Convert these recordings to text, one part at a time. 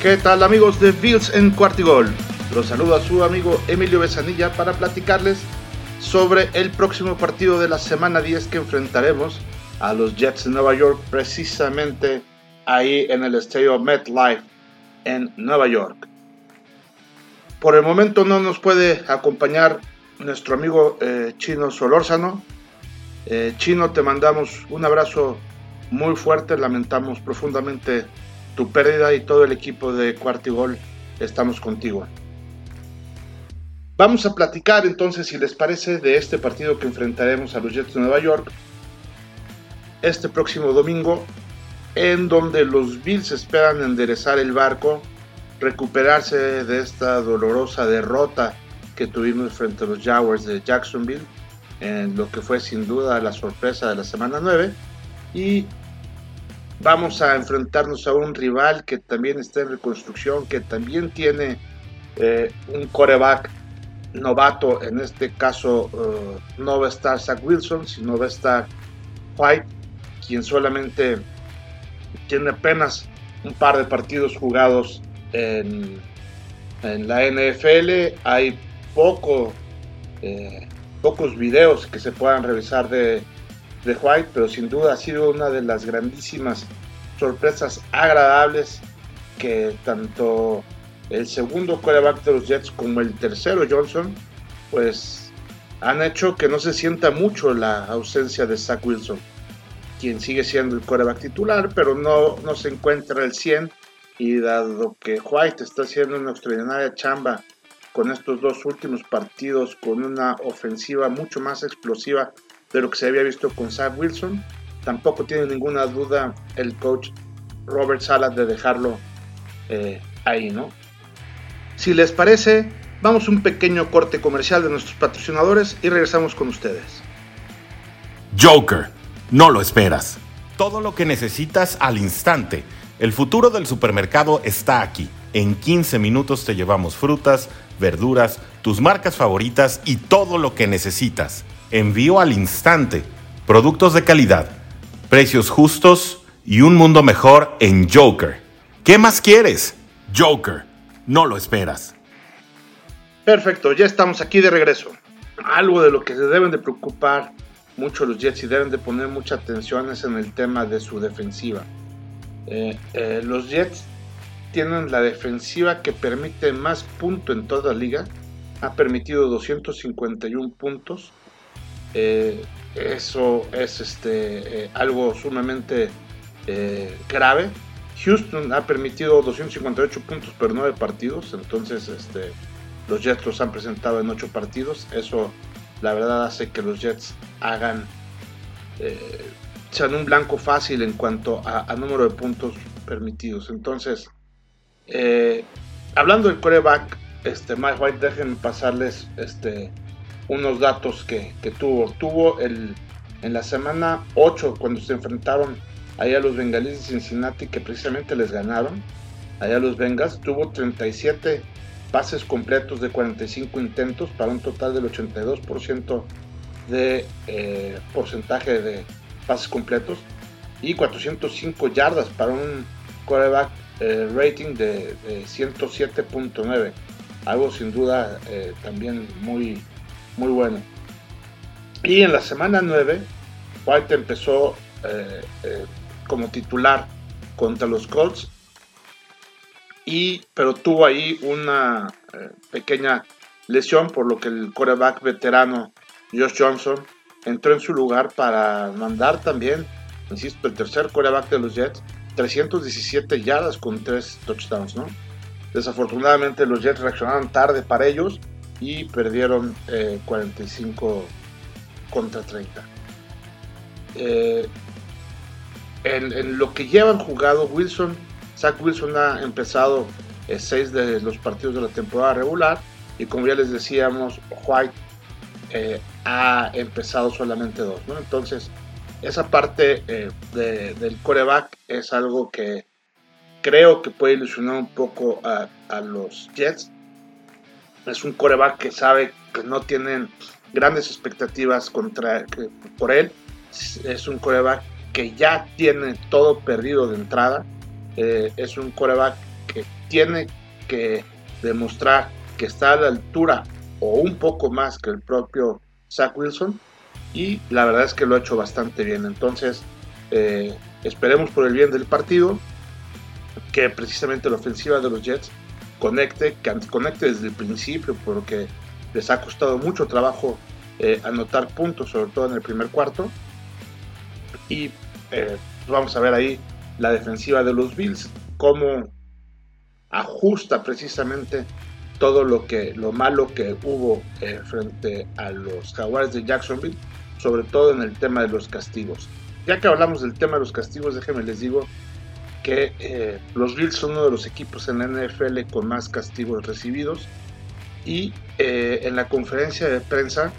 ¿Qué tal amigos de Bills en Cuartigol? Los saluda su amigo Emilio Besanilla para platicarles sobre el próximo partido de la semana 10 que enfrentaremos a los Jets de Nueva York precisamente ahí en el estadio MetLife en Nueva York. Por el momento no nos puede acompañar nuestro amigo eh, Chino Solórzano. Eh, Chino, te mandamos un abrazo muy fuerte, lamentamos profundamente tu pérdida y todo el equipo de Cuartigol estamos contigo. Vamos a platicar entonces, si les parece, de este partido que enfrentaremos a los Jets de Nueva York este próximo domingo, en donde los Bills esperan enderezar el barco, recuperarse de esta dolorosa derrota que tuvimos frente a los Jaguars de Jacksonville, en lo que fue sin duda la sorpresa de la semana 9, y vamos a enfrentarnos a un rival que también está en reconstrucción, que también tiene eh, un coreback novato, en este caso uh, no va a estar Zach Wilson, sino va a estar White, quien solamente tiene apenas un par de partidos jugados en, en la NFL. Hay poco, eh, pocos videos que se puedan revisar de, de White, pero sin duda ha sido una de las grandísimas sorpresas agradables que tanto el segundo quarterback de los Jets como el tercero Johnson, pues han hecho que no se sienta mucho la ausencia de Zach Wilson, quien sigue siendo el quarterback titular, pero no, no se encuentra el 100 y dado que White está haciendo una extraordinaria chamba con estos dos últimos partidos con una ofensiva mucho más explosiva de lo que se había visto con Zach Wilson, tampoco tiene ninguna duda el coach Robert Salas de dejarlo eh, ahí, ¿no? Si les parece, vamos a un pequeño corte comercial de nuestros patrocinadores y regresamos con ustedes. Joker, no lo esperas. Todo lo que necesitas al instante. El futuro del supermercado está aquí. En 15 minutos te llevamos frutas, verduras, tus marcas favoritas y todo lo que necesitas. Envío al instante. Productos de calidad, precios justos y un mundo mejor en Joker. ¿Qué más quieres? Joker no lo esperas. Perfecto, ya estamos aquí de regreso. Algo de lo que se deben de preocupar mucho los Jets y deben de poner mucha atención es en el tema de su defensiva. Eh, eh, los Jets tienen la defensiva que permite más puntos en toda la liga. Ha permitido 251 puntos. Eh, eso es este, algo sumamente grave Houston ha permitido 258 puntos por 9 partidos, entonces este, los Jets los han presentado en 8 partidos. Eso la verdad hace que los Jets hagan, eh, sean un blanco fácil en cuanto a, número de puntos permitidos. Entonces, eh, hablando del coreback, este, Mike White, déjenme pasarles este, unos datos que, que tuvo. Tuvo el, en la semana 8, cuando se enfrentaron allá los bengalíes de Cincinnati que precisamente les ganaron. Allá los Bengals tuvo 37 pases completos de 45 intentos para un total del 82% de eh, porcentaje de pases completos y 405 yardas para un quarterback eh, rating de, 107.9 algo sin duda eh, también muy muy bueno y en la semana 9 White empezó como titular contra los Colts. Y, pero tuvo ahí una eh, pequeña lesión, por lo que el coreback veterano Josh Johnson entró en su lugar para mandar también, insisto, el tercer coreback de los Jets, 317 yardas con 3 touchdowns, ¿no? Desafortunadamente los Jets reaccionaron tarde para ellos y perdieron 45 eh, contra 30. Eh, en, lo que llevan jugado Wilson, Zach Wilson ha empezado eh, seis de los partidos de la temporada regular y como ya les decíamos, White eh, ha empezado solamente dos. Entonces, esa parte eh, del coreback es algo que creo que puede ilusionar un poco a, los Jets. Es un coreback que sabe que no tienen grandes expectativas contra, por él. Es un coreback que ya tiene todo perdido de entrada. Eh, es un coreback que tiene que demostrar que está a la altura o un poco más que el propio Zach Wilson y la verdad es que lo ha hecho bastante bien. Entonces, eh, esperemos por el bien del partido que precisamente la ofensiva de los Jets conecte, que conecte desde el principio, porque les ha costado mucho trabajo eh, anotar puntos, sobre todo en el primer cuarto. Y eh, vamos a ver ahí la defensiva de los Bills, cómo ajusta precisamente todo lo que lo malo que hubo eh, frente a los Jaguars de Jacksonville, sobre todo en el tema de los castigos. Ya que hablamos del tema de los castigos, déjenme les digo que eh, los Bills son uno de los equipos en la NFL con más castigos recibidos y eh, en la conferencia de prensa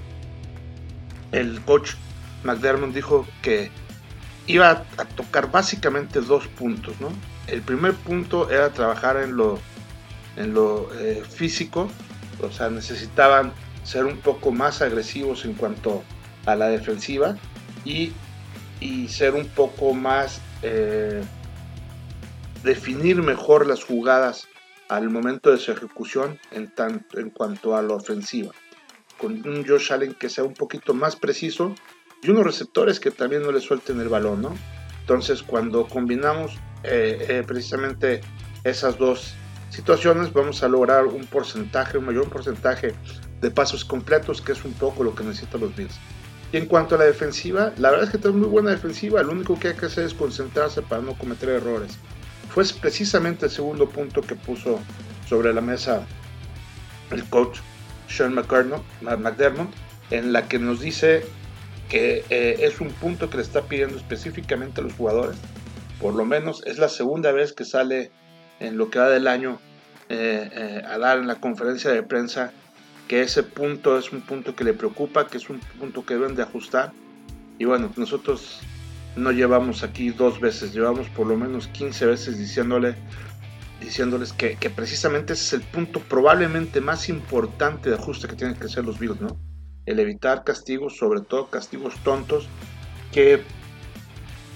el coach McDermott dijo que iba a tocar básicamente dos puntos, ¿no? El primer punto era trabajar en lo, en lo eh, físico, o sea, necesitaban ser un poco más agresivos en cuanto a la defensiva y, y ser un poco más, definir mejor las jugadas al momento de su ejecución en, tanto, en cuanto a la ofensiva. Con un Josh Allen que sea un poquito más preciso y unos receptores que también no le suelten el balón, ¿no? Entonces, cuando combinamos eh, eh, precisamente esas dos situaciones, vamos a lograr un porcentaje, un mayor porcentaje de pasos completos, que es un poco lo que necesitan los Bills. Y en cuanto a la defensiva, la verdad es que tenemos muy buena defensiva, lo único que hay que hacer es concentrarse para no cometer errores. Fue precisamente el segundo punto que puso sobre la mesa el coach Sean McDermott, en la que nos dice que eh, es un punto que le está pidiendo específicamente a los jugadores. Por lo menos es la segunda vez que sale en lo que va del año eh, eh, a dar en la conferencia de prensa que ese punto es un punto que le preocupa, que es un punto que deben de ajustar. Y bueno, nosotros no llevamos aquí dos veces, llevamos por lo menos 15 veces diciéndole, diciéndoles que, que precisamente ese es el punto probablemente más importante de ajuste que tienen que hacer los Bills, ¿no? el evitar castigos, sobre todo castigos tontos, que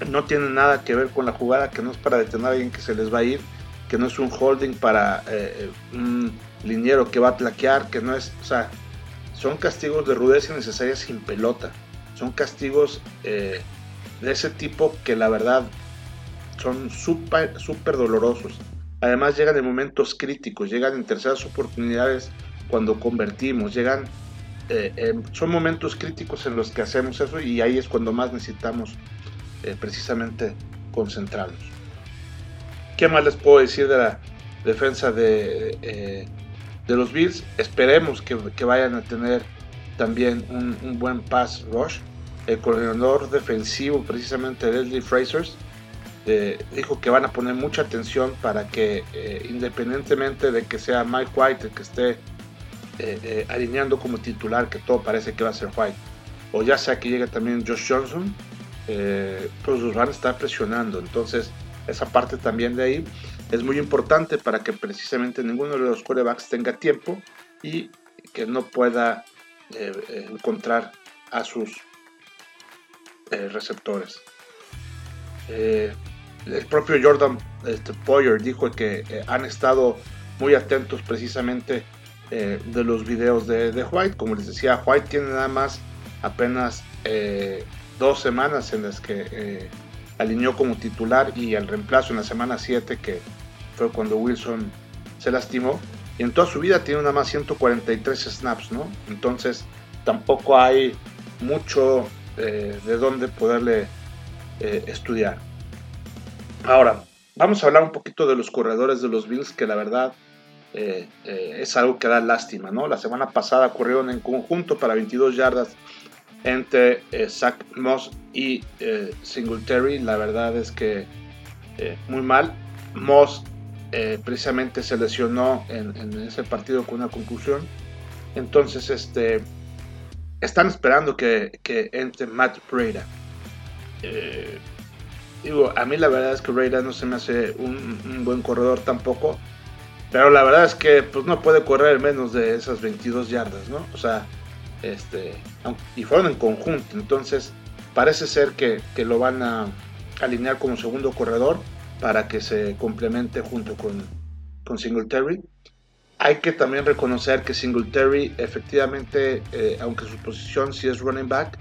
no tienen nada que ver con la jugada, que no es para detener a alguien que se les va a ir, que no es un holding para eh, un liniero que va a plaquear, que no es, o sea, son castigos de rudeza innecesaria sin pelota, son castigos eh, de ese tipo que la verdad son súper, súper dolorosos. Además llegan en momentos críticos, llegan en terceras oportunidades cuando convertimos, llegan eh, eh, son momentos críticos en los que hacemos eso y ahí es cuando más necesitamos eh, precisamente concentrarnos. ¿Qué más les puedo decir de la defensa de, de los Bills? Esperemos que, que, vayan a tener también un, buen pass rush. El coordinador defensivo, precisamente Leslie Frasers, dijo que van a poner mucha atención para que, independientemente de que sea Mike White el que esté eh, eh, alineando como titular, que todo parece que va a ser White, o ya sea que llegue también Josh Johnson, eh, pues los van a estar presionando. Entonces, esa parte también de ahí es muy importante para que precisamente ninguno de los quarterbacks tenga tiempo y que no pueda encontrar a sus receptores. el propio Jordan este, Poyer dijo que han estado muy atentos precisamente eh, de los videos de, White. Como les decía, White tiene nada más apenas eh, dos semanas en las que eh, alineó como titular y el reemplazo en la semana 7 que fue cuando Wilson se lastimó. Y en toda su vida tiene nada más 143 snaps, ¿no? Entonces tampoco hay mucho de dónde poderle estudiar. Ahora, vamos a hablar un poquito de los corredores de los Bills que la verdad eh, eh, es algo que da lástima, ¿no? La semana pasada corrieron en conjunto para 22 yardas entre eh, Zach Moss y Singletary. La verdad es que muy mal. Moss precisamente se lesionó en, ese partido con una conclusión. Entonces, este, están esperando que, entre Matt Breda. digo, a mí la verdad es que Breda no se me hace un buen corredor tampoco pero la verdad es que pues no puede correr menos de esas 22 yardas, ¿no? O sea, este, y fueron en conjunto, entonces parece ser que, lo van a alinear como segundo corredor para que se complemente junto con, con Singletary. Hay que también reconocer que Singletary efectivamente, eh, aunque su posición sí es running back,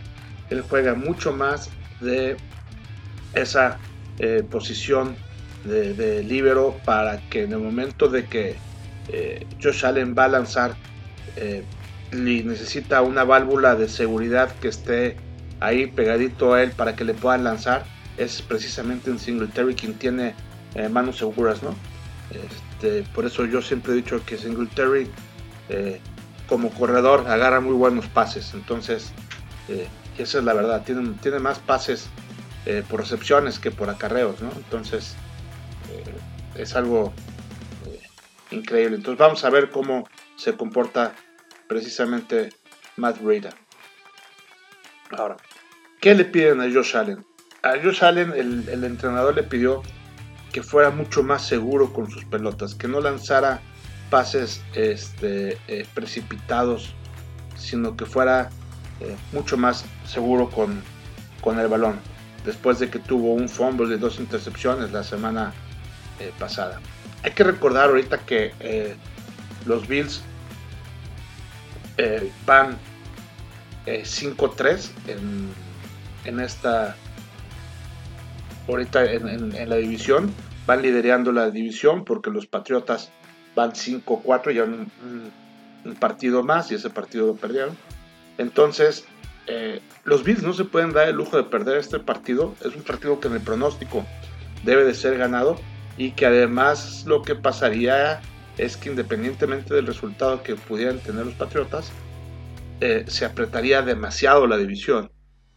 él juega mucho más de esa eh, posición de, libero para que en el momento de que eh, Josh Allen va a lanzar y necesita una válvula de seguridad que esté ahí pegadito a él para que le puedan lanzar, es precisamente en Singletary quien tiene manos seguras, ¿no? Este, por eso yo siempre he dicho que Singletary eh, como corredor agarra muy buenos pases. Entonces, eh, esa es la verdad. Tiene, más pases eh, por recepciones que por acarreos. Entonces, es algo increíble. Entonces, vamos a ver cómo se comporta precisamente Matt Breida. Ahora, ¿qué le piden a Josh Allen? A Josh Allen, el entrenador le pidió que fuera mucho más seguro con sus pelotas, que no lanzara pases este, eh, precipitados, sino que fuera eh, mucho más seguro con, con, el balón, después de que tuvo un fumble de dos intercepciones la semana eh, pasada. Hay que recordar ahorita que los Bills van 5-3 en, en esta ahorita en, la división. Van liderando la división porque los Patriotas van 5-4, ya un, un, partido más y ese partido lo perdieron. Entonces, eh, los Bills no se pueden dar el lujo de perder este partido. Es un partido que en el pronóstico debe de ser ganado y que además lo que pasaría es que independientemente del resultado que pudieran tener los Patriotas, eh, se apretaría demasiado la división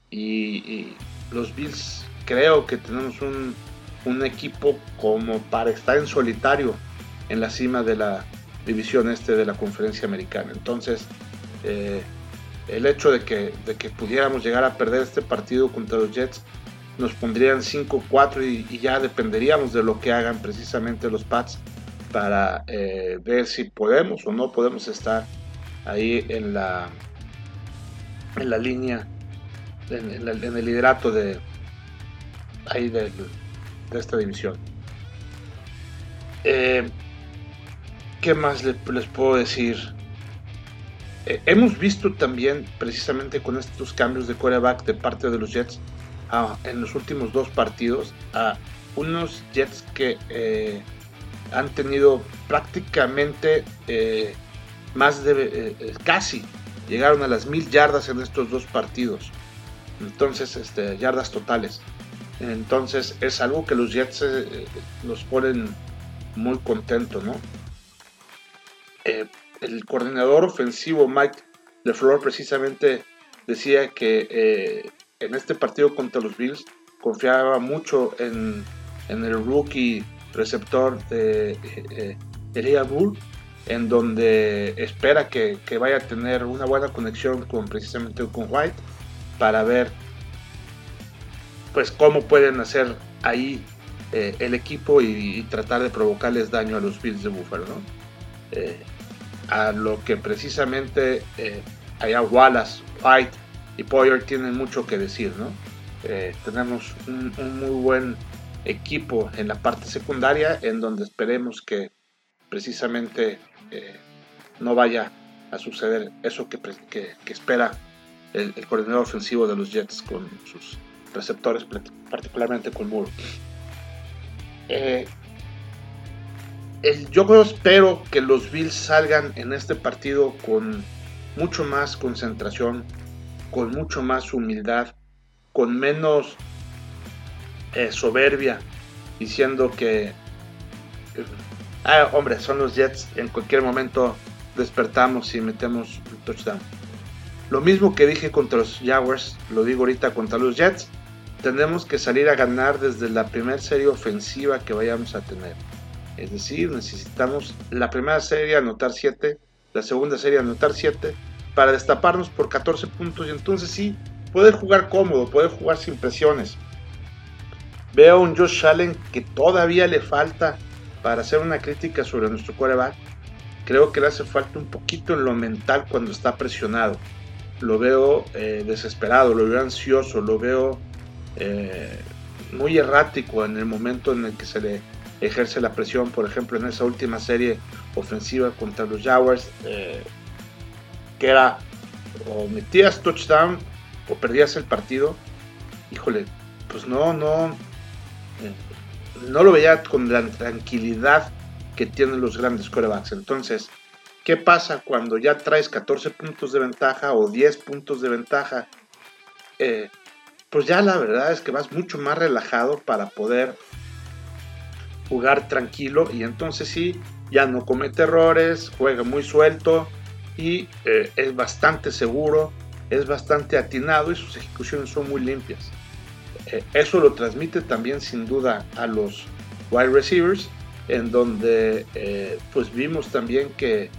y, y los Bills creo que tenemos un, equipo como para estar en solitario en la cima de la división este de la conferencia americana. Entonces, eh, el hecho de que, de que pudiéramos llegar a perder este partido contra los Jets nos pondrían 5-4 y, ya dependeríamos de lo que hagan precisamente los Pats para eh, ver si podemos o no podemos estar ahí en la, en la línea, en el liderato de, ahí de, esta división. Eh, ¿Qué más les, puedo decir? Eh, hemos visto también, precisamente con estos cambios de quarterback de parte de los Jets, en los últimos dos partidos, a unos Jets que eh, han tenido prácticamente más de casi llegaron a las mil yardas en estos dos partidos. Entonces, este, yardas totales. Entonces es algo que los Jets eh, los ponen muy contentos, ¿no? Eh, el coordinador ofensivo Mike LeFleur precisamente decía que eh, en este partido contra los Bills confiaba mucho en, el rookie receptor de Elia Bull, en donde espera que, que, vaya a tener una buena conexión con precisamente con White para ver pues cómo pueden hacer ahí eh, el equipo y, tratar de provocarles daño a los Bills de Buffalo, ¿no? Eh, a lo que precisamente eh, allá Wallace, White y Poyer tienen mucho que decir, ¿no? tenemos un, muy buen equipo en la parte secundaria en donde esperemos que precisamente no vaya a suceder eso que, espera el, el, coordinador ofensivo de los Jets con sus receptores, particularmente con Moore. Eh, yo espero que los Bills salgan en este partido con mucho más concentración, con mucho más humildad, con menos eh, soberbia, diciendo que, ah, hombre, son los Jets, en cualquier momento despertamos y metemos un touchdown. Lo mismo que dije contra los Jaguars, lo digo ahorita contra los Jets tenemos que salir a ganar desde la primera serie ofensiva que vayamos a tener. Es decir, necesitamos la primera serie anotar 7, la segunda serie anotar 7, para destaparnos por 14 puntos y entonces sí, poder jugar cómodo, poder jugar sin presiones. Veo a un Josh Allen que todavía le falta para hacer una crítica sobre nuestro quarterback. Creo que le hace falta un poquito en lo mental cuando está presionado. Lo veo eh, desesperado, lo veo ansioso, lo veo eh, muy errático en el momento en el que se le ejerce la presión, por ejemplo, en esa última serie ofensiva contra los Jaguars, eh, que era o metías touchdown o perdías el partido, híjole, pues no, no, eh, no lo veía con la tranquilidad que tienen los grandes corebacks. Entonces, ¿qué pasa cuando ya traes 14 puntos de ventaja o 10 puntos de ventaja? Eh, pues ya la verdad es que vas mucho más relajado para poder jugar tranquilo y entonces sí, ya no comete errores, juega muy suelto y eh, es bastante seguro, es bastante atinado y sus ejecuciones son muy limpias. Eh, eso lo transmite también sin duda a los wide receivers, en donde eh, pues vimos también que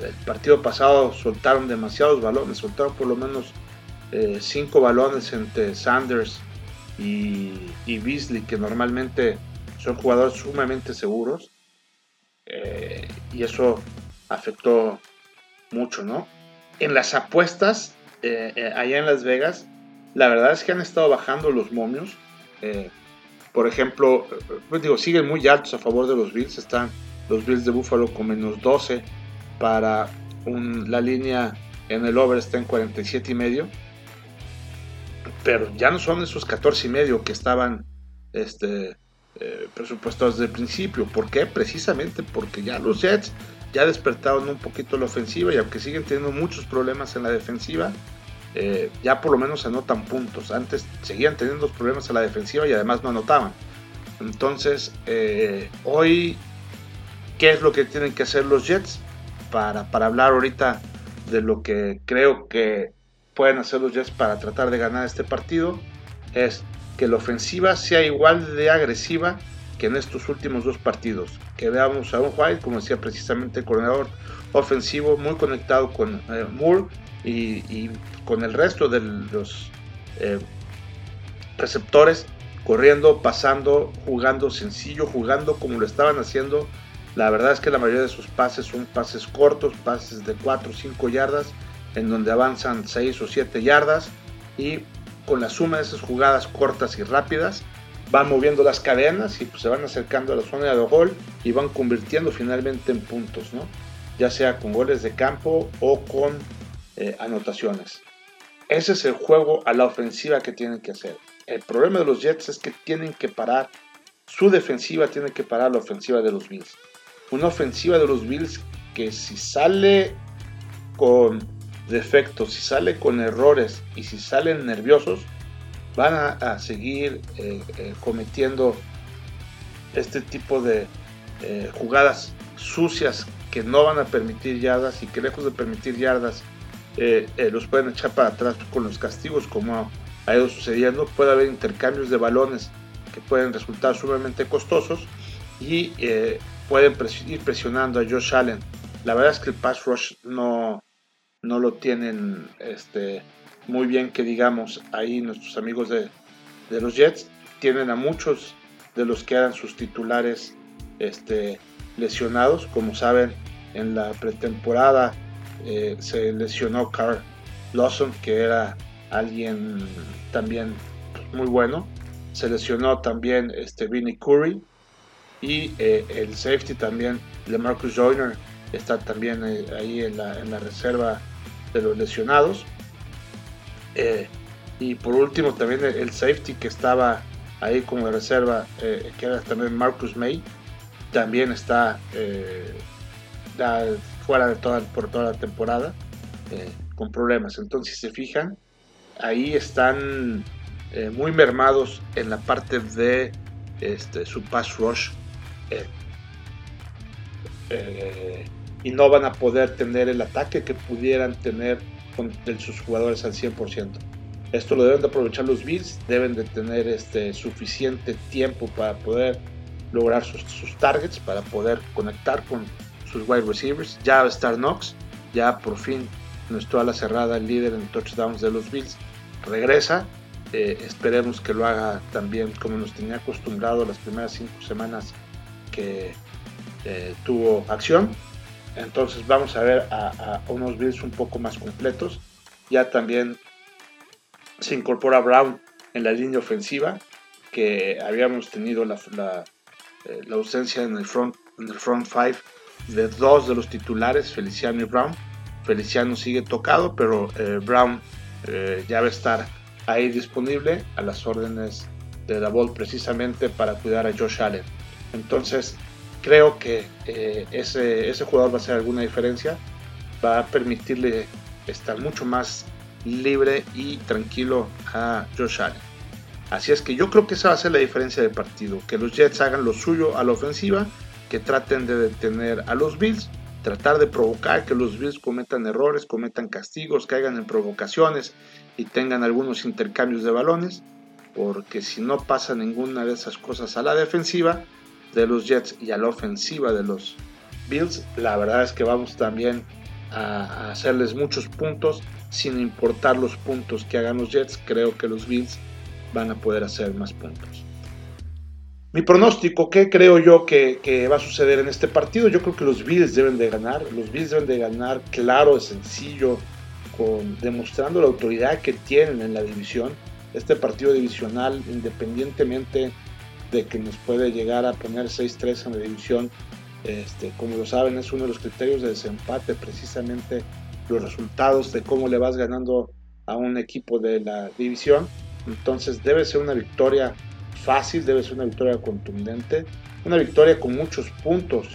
el partido pasado soltaron demasiados balones, soltaron por lo menos cinco balones entre Sanders y, y Beasley, que normalmente son jugadores sumamente seguros eh, y eso afectó mucho, ¿no? En las apuestas, eh, eh, allá en Las Vegas, la verdad es que han estado bajando los momios. por ejemplo, pues digo, siguen muy altos a favor de los Bills. Están los Bills de Buffalo con menos 12 para la línea en el over está en 47 y medio. Pero ya no son esos 14 y medio que estaban este, eh, presupuestados desde el principio. ¿Por qué? Precisamente porque ya los Jets ya despertaron un poquito la ofensiva y aunque siguen teniendo muchos problemas en la defensiva, eh, ya por lo menos anotan puntos. Antes seguían teniendo problemas en la defensiva y además no anotaban. Entonces, eh, hoy, ¿qué es lo que tienen que hacer los Jets? Para, para hablar ahorita de lo que creo que pueden hacer los Jets para tratar de ganar este partido, es que la ofensiva sea igual de agresiva que en estos últimos dos partidos. Que veamos a un White, como decía precisamente el coordinador ofensivo, muy conectado con eh, Moore y, con el resto de los eh, receptores, corriendo, pasando, jugando sencillo, jugando como lo estaban haciendo. La verdad es que la mayoría de sus pases son pases cortos, pases de 4 o 5 yardas, en donde avanzan 6 o 7 yardas y con la suma de esas jugadas cortas y rápidas, van moviendo las cadenas y pues, se van acercando a la zona de gol y van convirtiendo finalmente en puntos, ¿no? ya sea con goles de campo o con eh, anotaciones. Ese es el juego a la ofensiva que tienen que hacer. El problema de los Jets es que tienen que parar, su defensiva tiene que parar la ofensiva de los Bills. Una ofensiva de los Bills que si sale con defectos, si sale con errores y si salen nerviosos, van a, seguir eh, eh, cometiendo este tipo de eh, jugadas sucias que no van a permitir yardas y que lejos de permitir yardas los pueden echar para atrás con los castigos como ha ido sucediendo. Puede haber intercambios de balones que pueden resultar sumamente costosos y pueden ir presionando a Josh Allen. La verdad es que el pass rush no, no lo tienen este, muy bien que digamos ahí nuestros amigos de, los Jets. Tienen a muchos de los que eran sus titulares este, lesionados. Como saben, en la pretemporada eh, se lesionó Carl Lawson, que era alguien también muy bueno. Se lesionó también este, Vinnie Curry y eh, el safety también, de Marcus Joyner, está también eh, ahí en la, en la reserva de los lesionados. Eh, y por último también el, safety que estaba ahí como reserva, eh, que era también Marcus May, también está eh, fuera de toda, por toda la temporada con problemas. Entonces, si se fijan, ahí están muy mermados en la parte de este, su pass rush y no van a poder tener el ataque que pudieran tener con sus jugadores al 100%. Esto lo deben de aprovechar los Bills, deben de tener este, suficiente tiempo para poder lograr sus, targets, para poder conectar con sus wide receivers. Ya va a estar Knox, ya por fin nuestro ala cerrada, el líder en touchdowns de los Bills, regresa. Eh, esperemos que lo haga también como nos tenía acostumbrado las primeras cinco semanas que eh, tuvo acción. Entonces vamos a ver a, unos Bills un poco más completos. Ya también se incorpora Brown en la línea ofensiva, que habíamos tenido la, eh, la ausencia en el front en el front five de dos de los titulares, Feliciano y Brown. Feliciano sigue tocado, pero eh, Brown eh, ya va a estar ahí disponible a las órdenes de Davol precisamente para cuidar a Josh Allen. Entonces, creo que ese, ese jugador va a hacer alguna diferencia, va a permitirle estar mucho más libre y tranquilo a Josh Allen. Así es que yo creo que esa va a ser la diferencia del partido, que los Jets hagan lo suyo a la ofensiva, que traten de detener a los Bills, tratar de provocar que los Bills cometan errores, cometan castigos, caigan en provocaciones y tengan algunos intercambios de balones, porque si no pasa ninguna de esas cosas a la defensiva de los Jets y a la ofensiva de los Bills, la verdad es que vamos también a hacerles muchos puntos sin importar los puntos que hagan los Jets, creo que los Bills van a poder hacer más puntos. Mi pronóstico, ¿qué creo yo que, va a suceder en este partido? Yo creo que los Bills deben de ganar, los Bills deben de ganar claro, sencillo, con, demostrando la autoridad que tienen en la división. Este partido divisional, independientemente de que nos puede llegar a poner 6-3 en la división, este, como lo saben, es uno de los criterios de desempate precisamente los resultados de cómo le vas ganando a un equipo de la división. Entonces debe ser una victoria fácil, debe ser una victoria contundente, una victoria con muchos puntos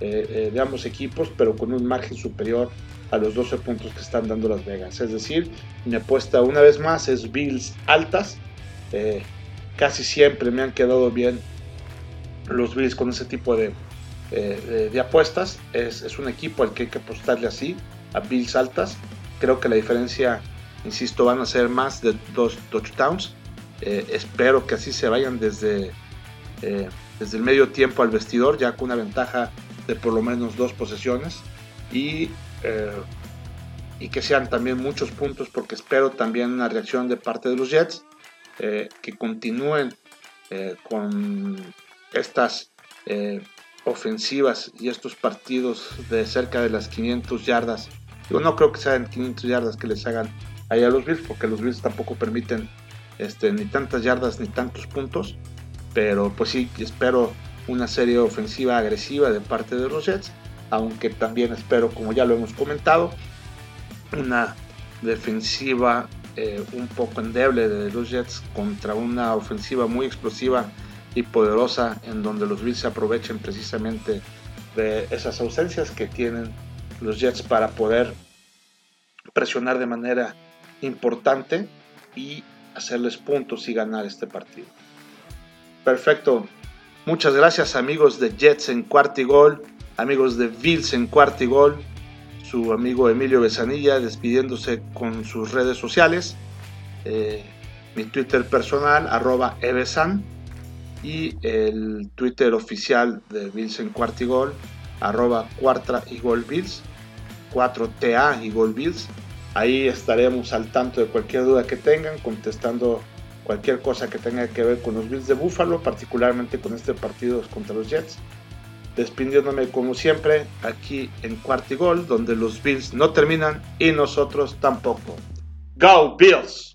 eh, eh, de ambos equipos, pero con un margen superior a los 12 puntos que están dando Las Vegas. Es decir, mi apuesta una vez más es Bills altas. Eh, casi siempre me han quedado bien los Bills con ese tipo de, de, apuestas. Es, es, un equipo al que hay que apostarle así a Bills altas. Creo que la diferencia, insisto, van a ser más de dos touchdowns. Eh, espero que así se vayan desde, eh, desde el medio tiempo al vestidor, ya con una ventaja de por lo menos dos posesiones. Y, eh, y que sean también muchos puntos, porque espero también una reacción de parte de los Jets, que continúen con estas ofensivas y estos partidos de cerca de las 500 yardas yo no creo que sean 500 yardas que les hagan ahí a los Bills, porque los Bills tampoco permiten este, ni tantas yardas ni tantos puntos. Pero pues sí, espero una serie ofensiva agresiva de parte de los Jets. Aunque también espero, como ya lo hemos comentado, una defensiva eh, un poco endeble de los Jets contra una ofensiva muy explosiva y poderosa en donde los Bills se aprovechen precisamente de esas ausencias que tienen los Jets para poder presionar de manera importante y hacerles puntos y ganar este partido. Perfecto. Muchas gracias amigos de Jets en cuarto amigos de Bills en cuarto su amigo Emilio Besanilla despidiéndose con sus redes sociales, eh, mi Twitter personal arroba evesan y el Twitter oficial de Bills en cuarto arroba cuarta y gol Bills, 4TA y gol Bills. Ahí estaremos al tanto de cualquier duda que tengan, contestando cualquier cosa que tenga que ver con los Bills de Buffalo, particularmente con este partido contra los Jets. Despidiéndome como siempre aquí en Cuartigol, donde los Bills no terminan y nosotros tampoco. ¡Go Bills!